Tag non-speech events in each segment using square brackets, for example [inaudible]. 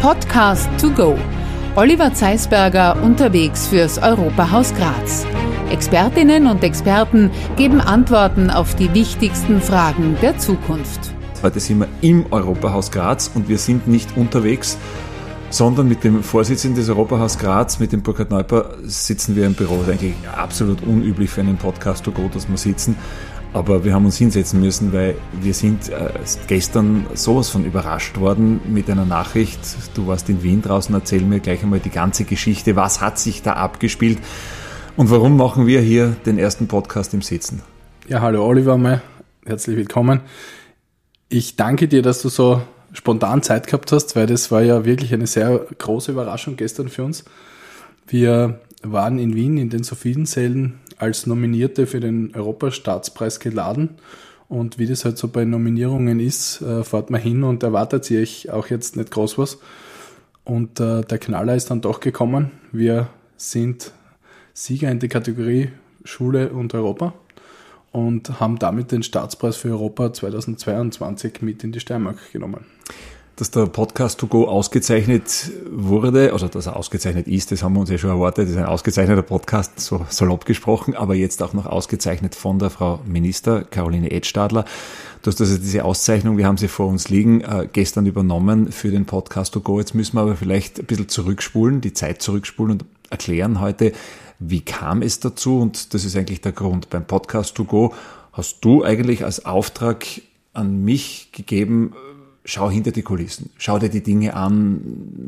Podcast to go. Oliver Zeisberger unterwegs fürs Europahaus Graz. Expertinnen und Experten geben Antworten auf die wichtigsten Fragen der Zukunft. Heute sind wir im Europahaus Graz und wir sind nicht unterwegs, sondern mit dem Vorsitzenden des Europahaus Graz, mit dem Burkhard Neuper, sitzen wir im Büro. Das ist eigentlich absolut unüblich für einen Podcast to go, dass wir sitzen. Aber wir haben uns hinsetzen müssen, weil wir sind äh, gestern sowas von überrascht worden mit einer Nachricht. Du warst in Wien draußen, erzähl mir gleich einmal die ganze Geschichte. Was hat sich da abgespielt? Und warum machen wir hier den ersten Podcast im Sitzen? Ja, hallo Oliver, mal herzlich willkommen. Ich danke dir, dass du so spontan Zeit gehabt hast, weil das war ja wirklich eine sehr große Überraschung gestern für uns. Wir waren in Wien in den Sophiensälen als Nominierte für den Europastaatspreis geladen. Und wie das halt so bei Nominierungen ist, äh, fahrt man hin und erwartet sich auch jetzt nicht groß was. Und äh, der Knaller ist dann doch gekommen. Wir sind Sieger in der Kategorie Schule und Europa und haben damit den Staatspreis für Europa 2022 mit in die Steiermark genommen dass der Podcast to go ausgezeichnet wurde, oder dass er ausgezeichnet ist, das haben wir uns ja schon erwartet, das ist ein ausgezeichneter Podcast, so salopp gesprochen, aber jetzt auch noch ausgezeichnet von der Frau Minister Caroline Edstadler. Du hast also diese Auszeichnung, wir haben sie vor uns liegen, äh, gestern übernommen für den Podcast to go. Jetzt müssen wir aber vielleicht ein bisschen zurückspulen, die Zeit zurückspulen und erklären heute, wie kam es dazu und das ist eigentlich der Grund. Beim Podcast to go hast du eigentlich als Auftrag an mich gegeben, schau hinter die Kulissen, schau dir die Dinge an,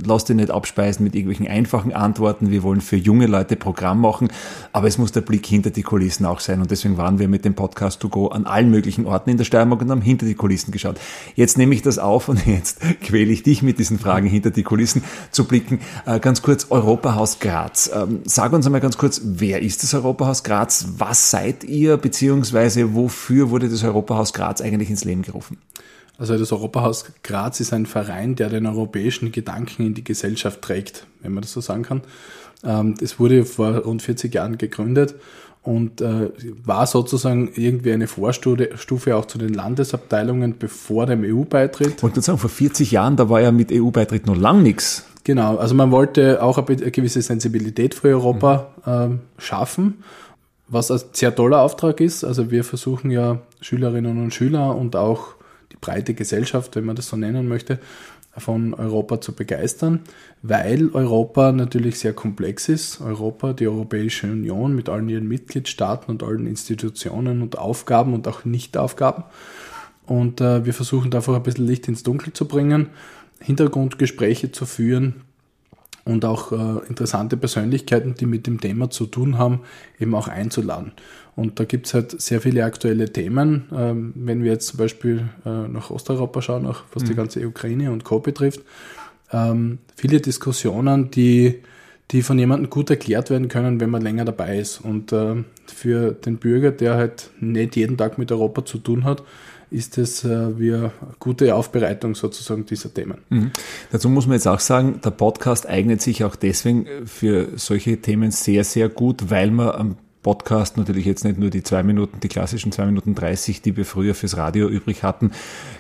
lass dich nicht abspeisen mit irgendwelchen einfachen Antworten. Wir wollen für junge Leute Programm machen, aber es muss der Blick hinter die Kulissen auch sein. Und deswegen waren wir mit dem Podcast to go an allen möglichen Orten in der Steiermark und haben hinter die Kulissen geschaut. Jetzt nehme ich das auf und [laughs] jetzt quäle ich dich mit diesen Fragen hinter die Kulissen zu blicken. Äh, ganz kurz, Europahaus Graz. Ähm, sag uns einmal ganz kurz, wer ist das Europahaus Graz? Was seid ihr, beziehungsweise wofür wurde das Europahaus Graz eigentlich ins Leben gerufen? Also das Europahaus Graz ist ein Verein, der den europäischen Gedanken in die Gesellschaft trägt, wenn man das so sagen kann. Ähm, es wurde vor rund 40 Jahren gegründet und äh, war sozusagen irgendwie eine Vorstufe auch zu den Landesabteilungen bevor dem EU-Beitritt. Ich wollte sagen, vor 40 Jahren, da war ja mit EU-Beitritt noch lang nichts. Genau, also man wollte auch eine gewisse Sensibilität für Europa mhm. schaffen, was ein sehr toller Auftrag ist. Also wir versuchen ja Schülerinnen und Schüler und auch die breite Gesellschaft, wenn man das so nennen möchte, von Europa zu begeistern, weil Europa natürlich sehr komplex ist. Europa, die Europäische Union mit allen ihren Mitgliedstaaten und allen Institutionen und Aufgaben und auch Nichtaufgaben. Und äh, wir versuchen da ein bisschen Licht ins Dunkel zu bringen, Hintergrundgespräche zu führen, und auch äh, interessante Persönlichkeiten, die mit dem Thema zu tun haben, eben auch einzuladen. Und da gibt's halt sehr viele aktuelle Themen. Ähm, wenn wir jetzt zum Beispiel äh, nach Osteuropa schauen, auch was mhm. die ganze Ukraine und Co. betrifft, ähm, viele Diskussionen, die, die von jemandem gut erklärt werden können, wenn man länger dabei ist. Und äh, für den Bürger, der halt nicht jeden Tag mit Europa zu tun hat, ist es äh, wie eine gute Aufbereitung sozusagen dieser Themen. Mhm. Dazu muss man jetzt auch sagen, der Podcast eignet sich auch deswegen für solche Themen sehr, sehr gut, weil man am Podcast natürlich jetzt nicht nur die zwei Minuten, die klassischen zwei Minuten dreißig, die wir früher fürs Radio übrig hatten,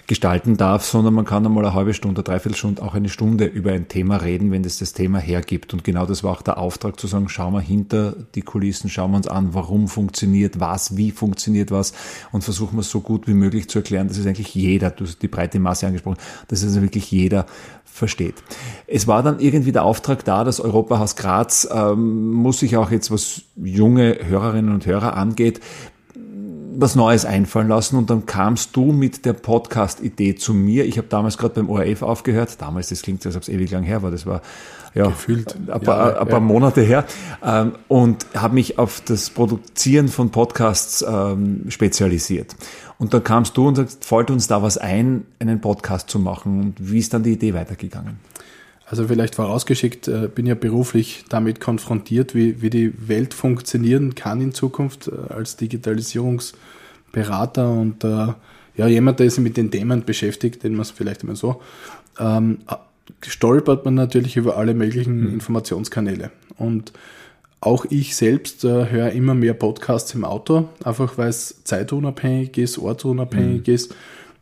gestalten darf, sondern man kann einmal eine halbe Stunde, dreiviertel Stunde, auch eine Stunde über ein Thema reden, wenn das das Thema hergibt. Und genau das war auch der Auftrag zu sagen, schauen wir hinter die Kulissen, schauen wir uns an, warum funktioniert was, wie funktioniert was und versuchen wir es so gut wie möglich zu erklären, dass es eigentlich jeder, du hast die breite Masse angesprochen, dass es also wirklich jeder versteht. Es war dann irgendwie der Auftrag da, das Europahaus Graz ähm, muss sich auch jetzt, was junge Hörerinnen und Hörer angeht, was Neues einfallen lassen und dann kamst du mit der Podcast-Idee zu mir. Ich habe damals gerade beim ORF aufgehört. Damals, das klingt, als ob es ewig lang her war. Das war ja Gefühlt, ein, paar, ein paar Monate her ähm, und habe mich auf das Produzieren von Podcasts ähm, spezialisiert. Und dann kamst du und sagst, fällt uns da was ein, einen Podcast zu machen? Und wie ist dann die Idee weitergegangen? Also vielleicht vorausgeschickt, äh, bin ja beruflich damit konfrontiert, wie, wie die Welt funktionieren kann in Zukunft äh, als Digitalisierungsberater und äh, ja, jemand, der sich mit den Themen beschäftigt, den man es vielleicht immer so, ähm, stolpert man natürlich über alle möglichen mhm. Informationskanäle. Und auch ich selbst äh, höre immer mehr Podcasts im Auto, einfach weil es zeitunabhängig ist, ortsunabhängig mhm. ist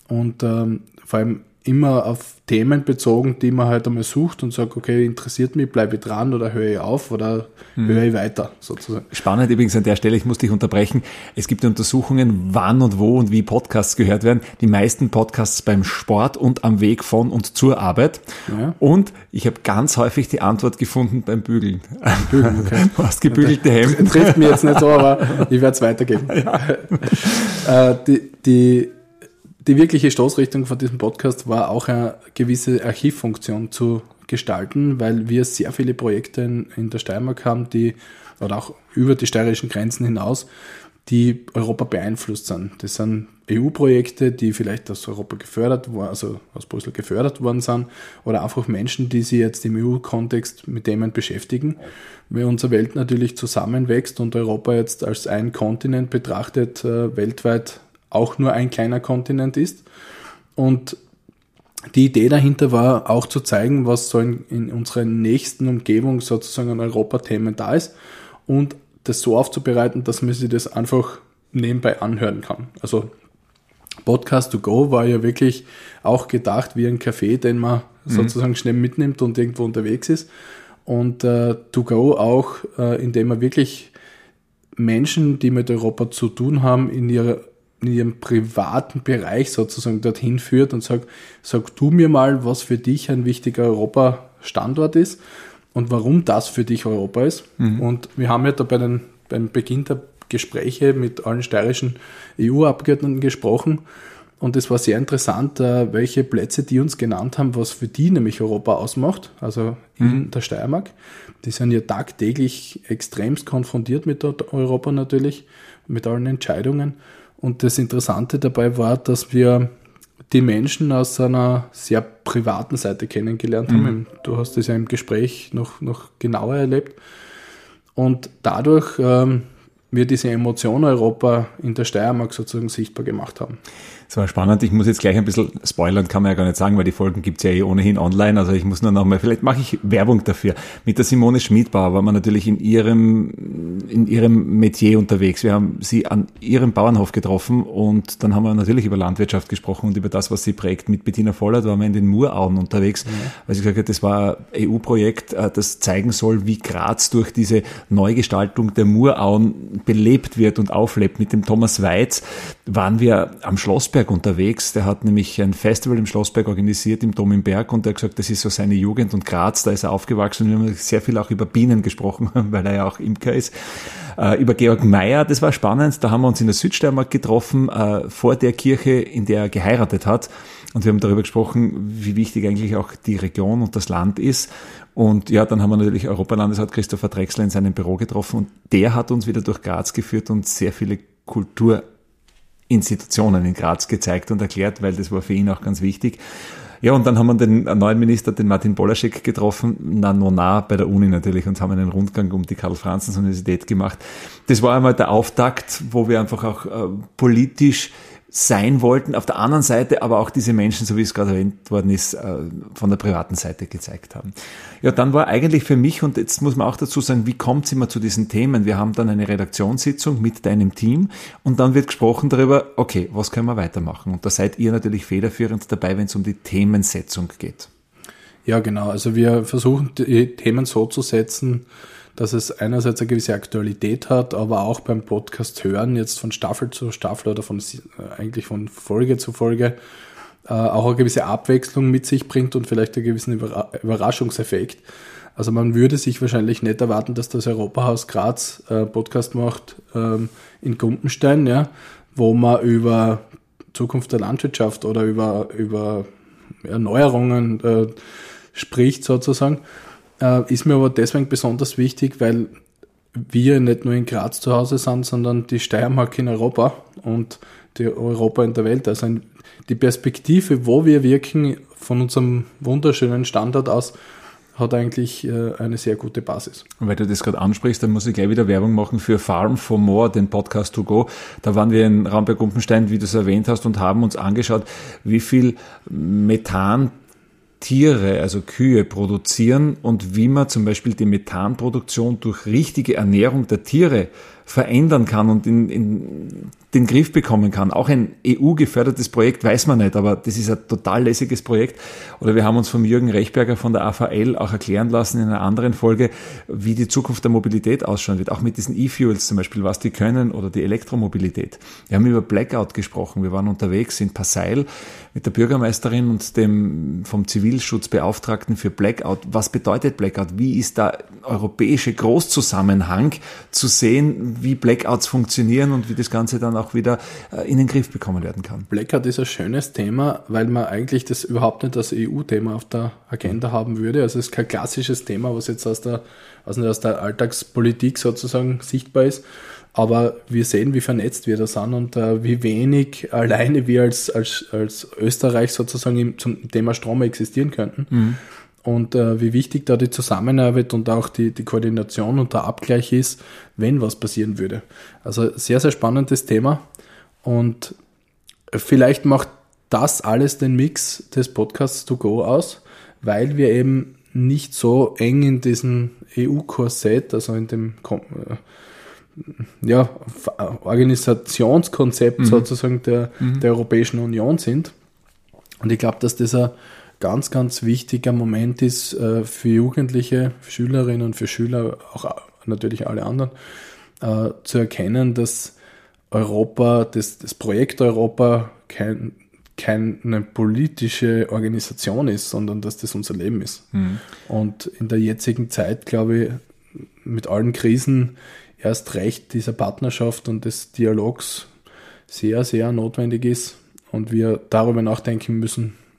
und ähm, vor allem immer auf Themen bezogen, die man halt einmal sucht und sagt, okay, interessiert mich, bleibe ich dran oder höre ich auf oder mhm. höre ich weiter sozusagen. Spannend übrigens an der Stelle, ich muss dich unterbrechen. Es gibt Untersuchungen, wann und wo und wie Podcasts gehört werden. Die meisten Podcasts beim Sport und am Weg von und zur Arbeit. Ja. Und ich habe ganz häufig die Antwort gefunden beim Bügeln. Bügeln okay. [laughs] Du hast gebügelte Hemden. Trifft mich jetzt nicht so, aber ich werde es weitergeben. [laughs] Ja. äh, die, die die wirkliche Stoßrichtung von diesem Podcast war auch eine gewisse Archivfunktion zu gestalten, weil wir sehr viele Projekte in, der Steiermark haben, die, oder auch über die steirischen Grenzen hinaus, die Europa beeinflusst sind. Das sind EU-Projekte, die vielleicht aus Europa gefördert also aus Brüssel gefördert worden sind, oder einfach Menschen, die sich jetzt im EU-Kontext mit Themen beschäftigen. Weil unsere Welt natürlich zusammenwächst und Europa jetzt als ein Kontinent betrachtet, äh, weltweit auch nur ein kleiner Kontinent ist. Und die Idee dahinter war auch zu zeigen, was so in, in unserer nächsten Umgebung sozusagen an Europa-Themen da ist und das so aufzubereiten, dass man sich das einfach nebenbei anhören kann. Also Podcast to go war ja wirklich auch gedacht wie ein Café, den man mhm. sozusagen schnell mitnimmt und irgendwo unterwegs ist. Und äh, to go auch, äh, indem man wirklich Menschen, die mit Europa zu tun haben, in ihrer in ihrem privaten Bereich sozusagen dorthin führt und sagt, sag du mir mal, was für dich ein wichtiger Europa-Standort ist und warum das für dich Europa ist. Mhm. Und wir haben ja da bei den, beim Beginn der Gespräche mit allen steirischen EU-Abgeordneten gesprochen und es war sehr interessant, äh, welche Plätze die uns genannt haben, was für die nämlich Europa ausmacht, also in mhm. der Steiermark. Die sind ja tagtäglich extremst konfrontiert mit Europa natürlich, mit allen Entscheidungen. Und das Interessante dabei war, dass wir die Menschen aus einer sehr privaten Seite kennengelernt haben. Mhm. Du hast das ja im Gespräch noch, noch genauer erlebt. Und dadurch ähm, wir diese Emotion Europa in der Steiermark sozusagen sichtbar gemacht haben. Das war spannend. Ich muss jetzt gleich ein bisschen spoilern, kann man ja gar nicht sagen, weil die Folgen gibt's ja eh ohnehin online. Also ich muss nur noch mal, vielleicht mache ich Werbung dafür. Mit der Simone Schmidbauer war man natürlich in ihrem, in ihrem Metier unterwegs. Wir haben sie an ihrem Bauernhof getroffen und dann haben wir natürlich über Landwirtschaft gesprochen und über das, was sie prägt. Mit Bettina Vollert waren wir in den Murauen unterwegs, ja. weil sie gesagt hat, das war ein EU-Projekt, äh, das zeigen soll, wie Graz durch diese Neugestaltung der Murauen belebt wird und auflebt. Mit dem Thomas Weiz waren wir am Schlossberg Schlossberg unterwegs. Der hat nämlich ein Festival im Schlossberg organisiert, im Dom im Berg, und er hat gesagt, das ist so seine Jugend und Graz, da ist er aufgewachsen. Wir haben sehr viel auch über Bienen gesprochen, [laughs] weil er ja auch Imker ist. Äh, über Georg Meyer, das war spannend. Da haben wir uns in der Südsteiermark getroffen, äh, vor der Kirche, in der er geheiratet hat. Und wir haben darüber gesprochen, wie wichtig eigentlich auch die Region und das Land ist. Und ja, dann haben wir natürlich Europalandesrat Christopher Drexler in seinem Büro getroffen und der hat uns wieder durch Graz geführt und sehr viele Kultur Institutionen in Graz gezeigt und erklärt, weil das war für ihn auch ganz wichtig. Ja, und dann haben wir den neuen Minister, den Martin Bolaschek, getroffen, na, no, na, bei der Uni natürlich, und haben einen Rundgang um die Karl-Franzens-Universität gemacht. Das war einmal der Auftakt, wo wir einfach auch äh, politisch sein wollten. Auf der anderen Seite aber auch diese Menschen, so wie es gerade erwähnt worden ist, äh, von der privaten Seite gezeigt haben. Ja, dann war eigentlich für mich, und jetzt muss man auch dazu sagen, wie kommt es immer zu diesen Themen? Wir haben dann eine Redaktionssitzung mit deinem Team und dann wird gesprochen darüber, okay, was können wir weitermachen? Und da seid ihr natürlich federführend dabei, wenn es um die Themensetzung geht. Ja, genau. Also wir versuchen die Themen so zu setzen, dass es einerseits eine gewisse Aktualität hat, aber auch beim Podcast hören, jetzt von Staffel zu Staffel oder von äh, eigentlich von Folge zu Folge, äh, auch eine gewisse Abwechslung mit sich bringt und vielleicht einen gewissen Überraschungseffekt. Also man würde sich wahrscheinlich nicht erwarten, dass das Europahaus Graz äh, Podcast macht ähm, in Gumpenstein, ja, wo man über Zukunft der Landwirtschaft oder über, über Erneuerungen äh, spricht sozusagen, äh, ist mir aber deswegen besonders wichtig, weil wir nicht nur in Graz zu Hause sind, sondern die Steiermark in Europa und die Europa in der Welt. Also die Perspektive, wo wir wirken, von unserem wunderschönen Standort aus, hat eigentlich äh, eine sehr gute Basis. Und weil du das gerade ansprichst, dann muss ich gleich wieder Werbung machen für Farm for More, den Podcast to go. Da waren wir in Raumberg-Gumpenstein, wie du es erwähnt hast, und haben uns angeschaut, wie viel Methan Tiere, also Kühe, produzieren und wie man zum Beispiel die Methanproduktion durch richtige Ernährung der Tiere verändern kann und in, in den Griff bekommen kann. Auch ein EU-gefördertes Projekt weiß man nicht, aber das ist ein total lässiges Projekt. Oder wir haben uns vom Jürgen Rechberger von der AVL auch erklären lassen in einer anderen Folge, wie die Zukunft der Mobilität ausschauen wird. Auch mit diesen E-Fuels zum Beispiel, was die können oder die Elektromobilität. Wir haben über Blackout gesprochen. Wir waren unterwegs in Passail mit der Bürgermeisterin und dem vom Zivilschutzbeauftragten für Blackout. Was bedeutet Blackout? Wie ist da europäische Großzusammenhang zu sehen, wie Blackouts funktionieren und wie das Ganze dann auch wieder äh, in den Griff bekommen werden kann? Blackout ist ein schönes Thema, weil man eigentlich das überhaupt nicht als EU-Thema auf der Agenda haben würde. Also es ist kein klassisches Thema, was jetzt aus der, also aus der Alltagspolitik sozusagen sichtbar ist. Aber wir sehen, wie vernetzt wir da sind und äh, wie wenig alleine wir als, als, als Österreich sozusagen im, zum Thema Strom existieren könnten. Mhm. Und äh, wie wichtig da die Zusammenarbeit und auch die, die Koordination und der Abgleich ist, wenn was passieren würde. Also sehr, sehr spannendes Thema. Und vielleicht macht das alles den Mix des Podcasts to go aus, weil wir eben nicht so eng in diesem EU-Korsett, also in dem äh, ja, Organisationskonzept mhm. sozusagen der, mhm. der Europäischen Union sind. Und ich glaube, dass das ein ganz, ganz wichtiger Moment ist äh, für Jugendliche, für Schülerinnen und für Schüler, auch natürlich alle anderen, äh, zu erkennen, dass Europa, das, das Projekt Europa kein, keine politische Organisation ist, sondern dass das unser Leben ist. Mhm. Und in der jetzigen Zeit, glaube ich, mit allen Krisen erst recht dieser Partnerschaft und des Dialogs sehr, sehr notwendig ist und wir darüber nachdenken müssen, äh,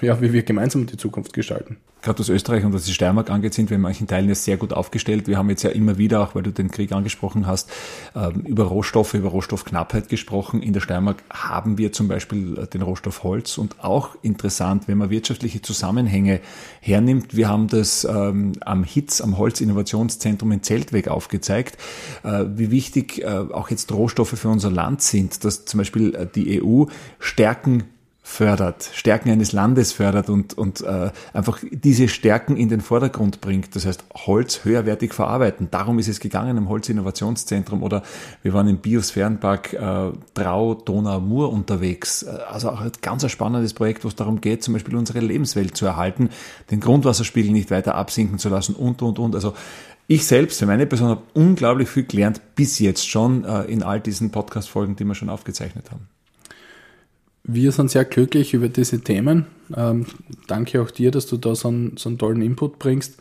ja, wie wir gemeinsam die Zukunft gestalten gerade was Österreich und was die Steiermark angeht, sind wir in manchen Teilen ja sehr gut aufgestellt. Wir haben jetzt ja immer wieder, auch weil du den Krieg angesprochen hast, ähm, über Rohstoffe, über Rohstoffknappheit gesprochen. In der Steiermark haben wir zum Beispiel äh, den Rohstoff Holz und auch interessant, wenn man wirtschaftliche Zusammenhänge hernimmt. Wir haben das ähm, am HITZ, am Holzinnovationszentrum in Zeltweg aufgezeigt, äh, wie wichtig äh, auch jetzt Rohstoffe für unser Land sind, dass zum Beispiel die EU Stärken fördert, Stärken eines Landes fördert und, und äh, einfach diese Stärken in den Vordergrund bringt. Das heißt, Holz höherwertig verarbeiten. Darum ist es gegangen im Holzinnovationszentrum oder wir waren im Biosphärenpark äh, Trau, Donau, Mur unterwegs. Äh, also auch ein ganz spannendes Projekt, wo es darum geht, zum Beispiel unsere Lebenswelt zu erhalten, den Grundwasserspiegel nicht weiter absinken zu lassen und, und, und. Also ich selbst, für meine Person, habe unglaublich viel gelernt, bis jetzt schon äh, in all diesen Podcast-Folgen, die wir schon aufgezeichnet haben. Wir sind sehr glücklich über diese Themen. Ähm, danke auch dir, dass du da so einen, so einen tollen Input bringst.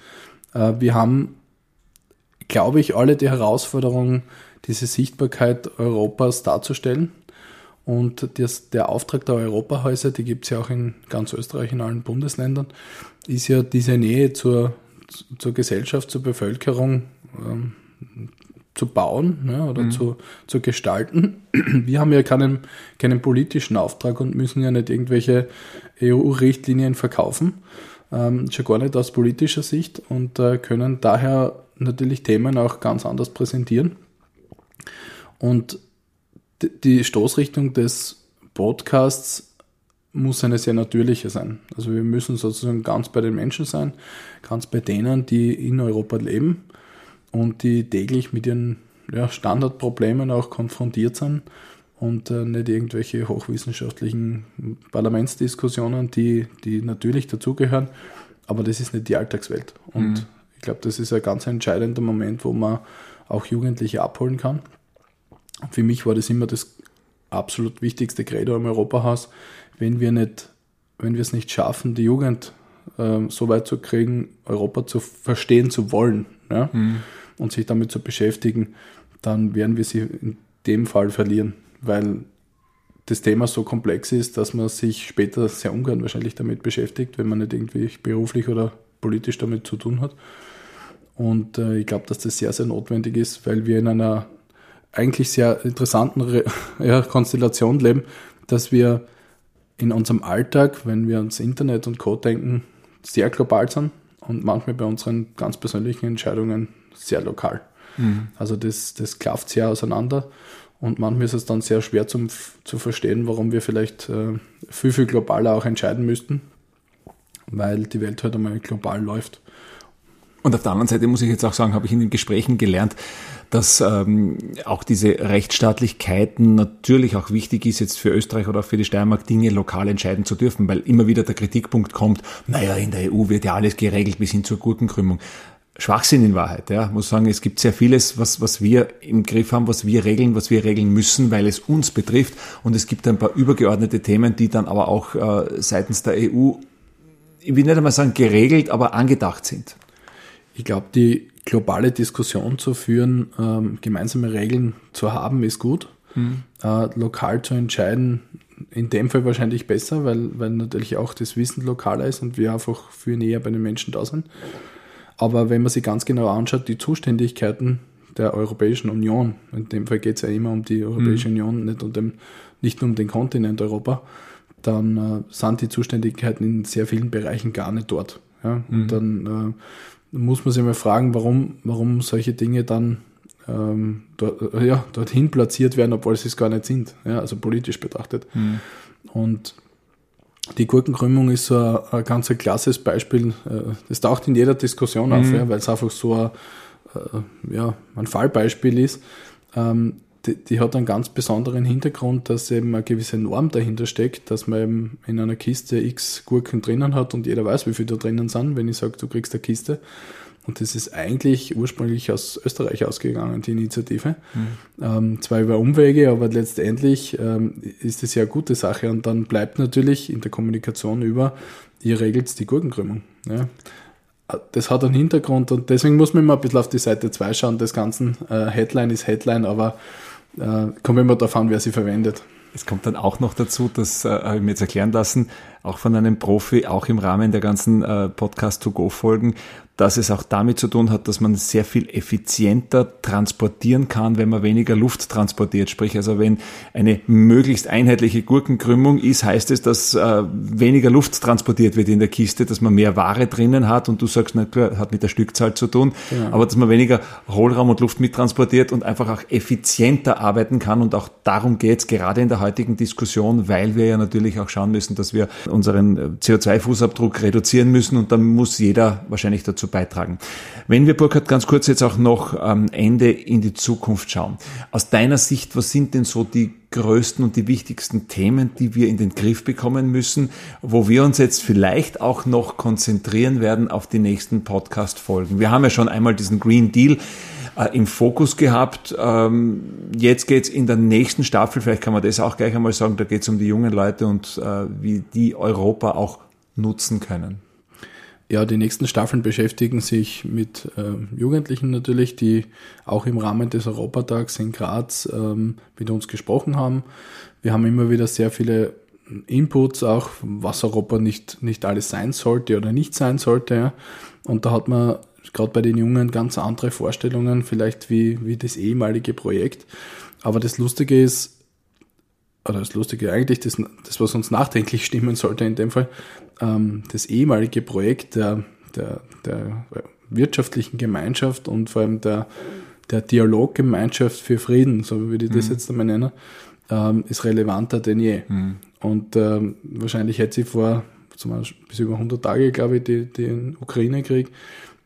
Äh, wir haben, glaube ich, alle die Herausforderung, diese Sichtbarkeit Europas darzustellen. Und das, der Auftrag der Europahäuser, die gibt es ja auch in ganz Österreich, in allen Bundesländern, ist ja diese Nähe zur, zur Gesellschaft, zur Bevölkerung ähm, zu bauen ne, oder mhm. zu, zu gestalten. [clears throat] Wir haben ja keinen, keinen politischen Auftrag und müssen ja nicht irgendwelche EU-Richtlinien verkaufen, ähm, schon gar nicht aus politischer Sicht und äh, können daher natürlich Themen auch ganz anders präsentieren. Und die Stoßrichtung des Podcasts muss eine sehr natürliche sein. Also wir müssen sozusagen ganz bei den Menschen sein, ganz bei denen, die in Europa leben und die täglich mit ihren ja, Standardproblemen auch konfrontiert sind und äh, nicht irgendwelche hochwissenschaftlichen Parlamentsdiskussionen, die, die natürlich dazugehören, aber das ist nicht die Alltagswelt. Und mhm. ich glaube, das ist ein ganz entscheidender Moment, wo man auch Jugendliche abholen kann. Für mich war das immer das absolut wichtigste Credo im Europahaus, wenn wir nicht, wenn wir es nicht schaffen, die Jugend äh, so weit zu kriegen, Europa zu verstehen zu wollen. Ja? Mhm und sich damit zu beschäftigen, dann werden wir sie in dem Fall verlieren, weil das Thema so komplex ist, dass man sich später sehr ungern wahrscheinlich damit beschäftigt, wenn man nicht irgendwie beruflich oder politisch damit zu tun hat. Und äh, ich glaube, dass das sehr, sehr notwendig ist, weil wir in einer eigentlich sehr interessanten Re [laughs] ja, Konstellation leben, dass wir in unserem Alltag, wenn wir ans Internet und Co. denken, sehr global sind und manchmal bei unseren ganz persönlichen Entscheidungen sehr lokal. Mhm. Also das, das klafft sehr auseinander und manchmal ist es dann sehr schwer zum, zu verstehen, warum wir vielleicht äh, viel, viel globaler auch entscheiden müssten, weil die Welt halt einmal global läuft. Und auf der anderen Seite muss ich jetzt auch sagen, habe ich in den Gesprächen gelernt, dass ähm, auch diese Rechtsstaatlichkeiten natürlich auch wichtig ist, jetzt für Österreich oder auch für die Steiermark Dinge lokal entscheiden zu dürfen, weil immer wieder der Kritikpunkt kommt, naja, in der EU wird ja alles geregelt bis hin zur Gurkenkrümmung. Schwachsinn in Wahrheit. Ja. Ich muss sagen, es gibt sehr vieles, was, was wir im Griff haben, was wir regeln, was wir regeln müssen, weil es uns betrifft. Und es gibt ein paar übergeordnete Themen, die dann aber auch äh, seitens der EU, ich will nicht einmal sagen geregelt, aber angedacht sind. Ich glaube, die globale Diskussion zu führen, ähm, gemeinsame Regeln zu haben, ist gut. Mhm. Äh, lokal zu entscheiden, in dem Fall wahrscheinlich besser, weil, weil natürlich auch das Wissen lokaler ist und wir einfach viel näher bei den Menschen da sind. Aber wenn man sich ganz genau anschaut, die Zuständigkeiten der Europäischen Union, in dem Fall geht es ja immer um die Europäische mhm. Union, nicht, um dem, nicht nur um den Kontinent Europa, dann äh, sind die Zuständigkeiten in sehr vielen Bereichen gar nicht dort. Ja? Und mhm. dann äh, muss man sich mal fragen, warum, warum solche Dinge dann ähm, dort, äh, ja, dorthin platziert werden, obwohl sie es gar nicht sind, ja, also politisch betrachtet. Mhm. Und die Gurkenkrümmung ist so ein, ein ganz klasses Beispiel. Äh, das taucht in jeder Diskussion auf, mhm. ja, weil es einfach so ein, äh, ja, ein Fallbeispiel ist. Ähm, die, die, hat einen ganz besonderen Hintergrund, dass eben eine gewisse Norm dahinter steckt, dass man eben in einer Kiste x Gurken drinnen hat und jeder weiß, wie viel da drinnen sind, wenn ich sage, du kriegst eine Kiste. Und das ist eigentlich ursprünglich aus Österreich ausgegangen, die Initiative. Mhm. Ähm, zwar über Umwege, aber letztendlich ähm, ist es ja eine gute Sache. Und dann bleibt natürlich in der Kommunikation über, ihr regelt die Gurkenkrümmung. Ja. Das hat einen Hintergrund und deswegen muss man immer ein bisschen auf die Seite 2 schauen des Ganzen. Äh, Headline ist Headline, aber äh, kommt immer darauf an, wer sie verwendet. Es kommt dann auch noch dazu, das äh, habe ich mir jetzt erklären lassen, auch von einem Profi, auch im Rahmen der ganzen äh, Podcast-to-Go-Folgen, dass es auch damit zu tun hat, dass man sehr viel effizienter transportieren kann, wenn man weniger Luft transportiert. Sprich, also wenn eine möglichst einheitliche Gurkenkrümmung ist, heißt es, dass äh, weniger Luft transportiert wird in der Kiste, dass man mehr Ware drinnen hat und du sagst, na klar, hat mit der Stückzahl zu tun, ja. aber dass man weniger Hohlraum und Luft mittransportiert und einfach auch effizienter arbeiten kann und auch darum geht es gerade in der heutigen Diskussion, weil wir ja natürlich auch schauen müssen, dass wir unseren CO2-Fußabdruck reduzieren müssen und dann muss jeder wahrscheinlich dazu beitragen. Wenn wir, Burkhard, ganz kurz jetzt auch noch am Ende in die Zukunft schauen. Aus deiner Sicht, was sind denn so die größten und die wichtigsten Themen, die wir in den Griff bekommen müssen, wo wir uns jetzt vielleicht auch noch konzentrieren werden auf die nächsten Podcast-Folgen? Wir haben ja schon einmal diesen Green Deal äh, im Fokus gehabt. Ähm, jetzt geht's in der nächsten Staffel, vielleicht kann man das auch gleich einmal sagen, da geht's um die jungen Leute und äh, wie die Europa auch nutzen können. Ja, die nächsten Staffeln beschäftigen sich mit äh, Jugendlichen natürlich, die auch im Rahmen des Europatags in Graz ähm, mit uns gesprochen haben. Wir haben immer wieder sehr viele Inputs, auch was Europa nicht, nicht alles sein sollte oder nicht sein sollte. Ja. Und da hat man gerade bei den Jungen ganz andere Vorstellungen, vielleicht wie, wie das ehemalige Projekt. Aber das Lustige ist, oder das Lustige eigentlich, das, das was uns nachdenklich [laughs] stimmen sollte in dem Fall, ähm, das ehemalige Projekt der, der, der wirtschaftlichen Gemeinschaft und vor allem der, der Dialoggemeinschaft für Frieden, so würde ich das mhm. jetzt einmal nennen, ähm, ist relevanter denn je. Mhm. Und ähm, wahrscheinlich hätte sie vor zum Beispiel bis über 100 Tage, glaube ich, die, den Ukraine-Krieg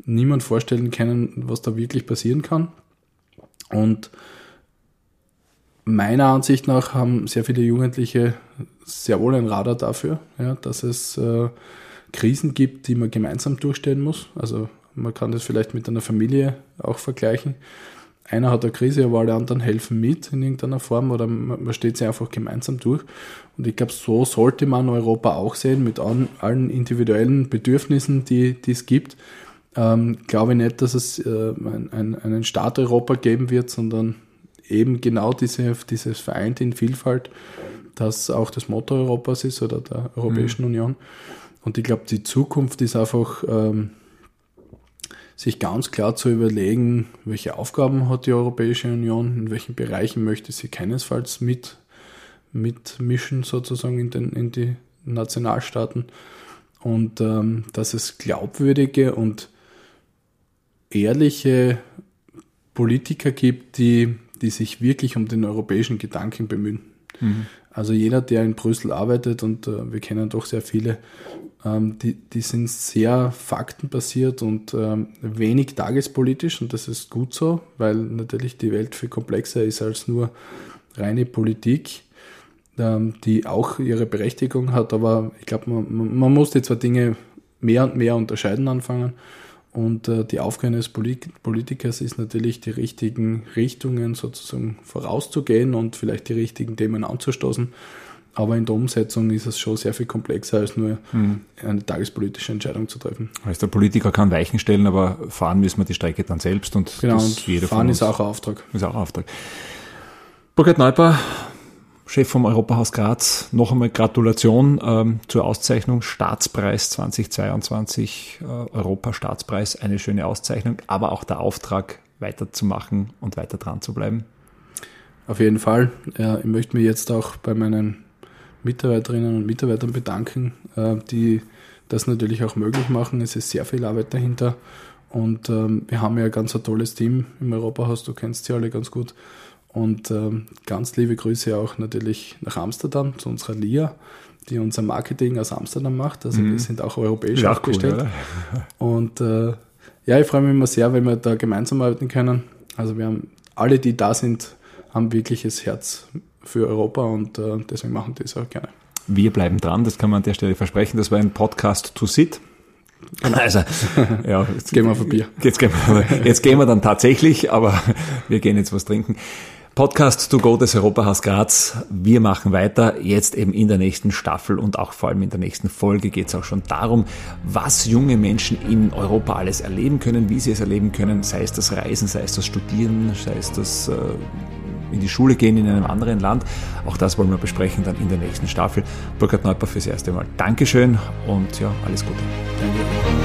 niemand vorstellen können, was da wirklich passieren kann. Und meiner Ansicht nach haben sehr viele Jugendliche sehr wohl ein Radar dafür, ja, dass es äh, Krisen gibt, die man gemeinsam durchstehen muss. Also man kann das vielleicht mit einer Familie auch vergleichen. Einer hat eine Krise, aber alle anderen helfen mit in irgendeiner Form oder man steht sie einfach gemeinsam durch. Und ich glaube, so sollte man Europa auch sehen, mit allen individuellen Bedürfnissen, die, die es gibt. Ähm, glaube ich nicht, dass es äh, ein, ein, einen Staat Europa geben wird, sondern eben genau diese, dieses Vereint in Vielfalt, das auch das Motto Europas ist oder der Europäischen mhm. Union. Und ich glaube, die Zukunft ist einfach, ähm, sich ganz klar zu überlegen, welche Aufgaben hat die Europäische Union, in welchen Bereichen möchte sie keinesfalls mit, mitmischen, sozusagen in, den, in die Nationalstaaten. Und ähm, dass es glaubwürdige und ehrliche Politiker gibt, die die sich wirklich um den europäischen Gedanken bemühen. Mhm. Also jeder, der in Brüssel arbeitet, und äh, wir kennen doch sehr viele, Ähm, die, die sind sehr faktenbasiert und ähm, wenig tagespolitisch und das ist gut so, weil natürlich die Welt viel komplexer ist als nur reine Politik, ähm, die auch ihre Berechtigung hat, aber ich glaube, man, man muss die zwei Dinge mehr und mehr unterscheiden anfangen. Und äh, die Aufgabe eines Politikers ist natürlich, die richtigen Richtungen sozusagen vorauszugehen und vielleicht die richtigen Themen anzustoßen. Aber in der Umsetzung ist es schon sehr viel komplexer, als nur mhm. eine tagespolitische Entscheidung zu treffen. Heißt, der Politiker kann Weichen stellen, aber fahren müssen wir die Strecke dann selbst und genau, und fahren ist auch ein Auftrag. Ist auch ein Auftrag. Burkhard Neubauer, Chef vom Europahaus Graz, noch einmal Gratulation ähm, zur Auszeichnung Staatspreis 2022, äh, Europastaatspreis, eine schöne Auszeichnung, aber auch der Auftrag weiterzumachen und weiter dran zu bleiben. Auf jeden Fall. Ja, ich möchte mich jetzt auch bei meinen Mitarbeiterinnen und Mitarbeitern bedanken, äh, die das natürlich auch möglich machen. Es ist sehr viel Arbeit dahinter und ähm, wir haben ja ein ganz ein tolles Team im Europahaus, du kennst sie alle ganz gut. Und ähm, ganz liebe Grüße auch natürlich nach Amsterdam zu unserer LIA, die unser Marketing aus Amsterdam macht. Also mhm. wir sind auch europäisch ja, aufgestellt. Cool, und äh, ja, ich freue mich immer sehr, wenn wir da gemeinsam arbeiten können. Also wir haben alle, die da sind, haben wirkliches Herz für Europa und äh, deswegen machen die es auch gerne. Wir bleiben dran, das kann man an der Stelle versprechen. Das war ein Podcast to sit. Genau. Also, [laughs] ja, jetzt gehen wir auf Bier. Jetzt gehen wir, jetzt gehen wir dann tatsächlich, aber wir gehen jetzt was trinken. Podcast to go des Europahaus Graz. Wir machen weiter. Jetzt eben in der nächsten Staffel und auch vor allem in der nächsten Folge geht es auch schon darum, was junge Menschen in Europa alles erleben können, wie sie es erleben können, sei es das Reisen, sei es das Studieren, sei es das äh, in die Schule gehen in einem anderen Land. Auch das wollen wir besprechen dann in der nächsten Staffel. Burkhard Neupper fürs erste Mal. Dankeschön und ja, alles Gute. Danke.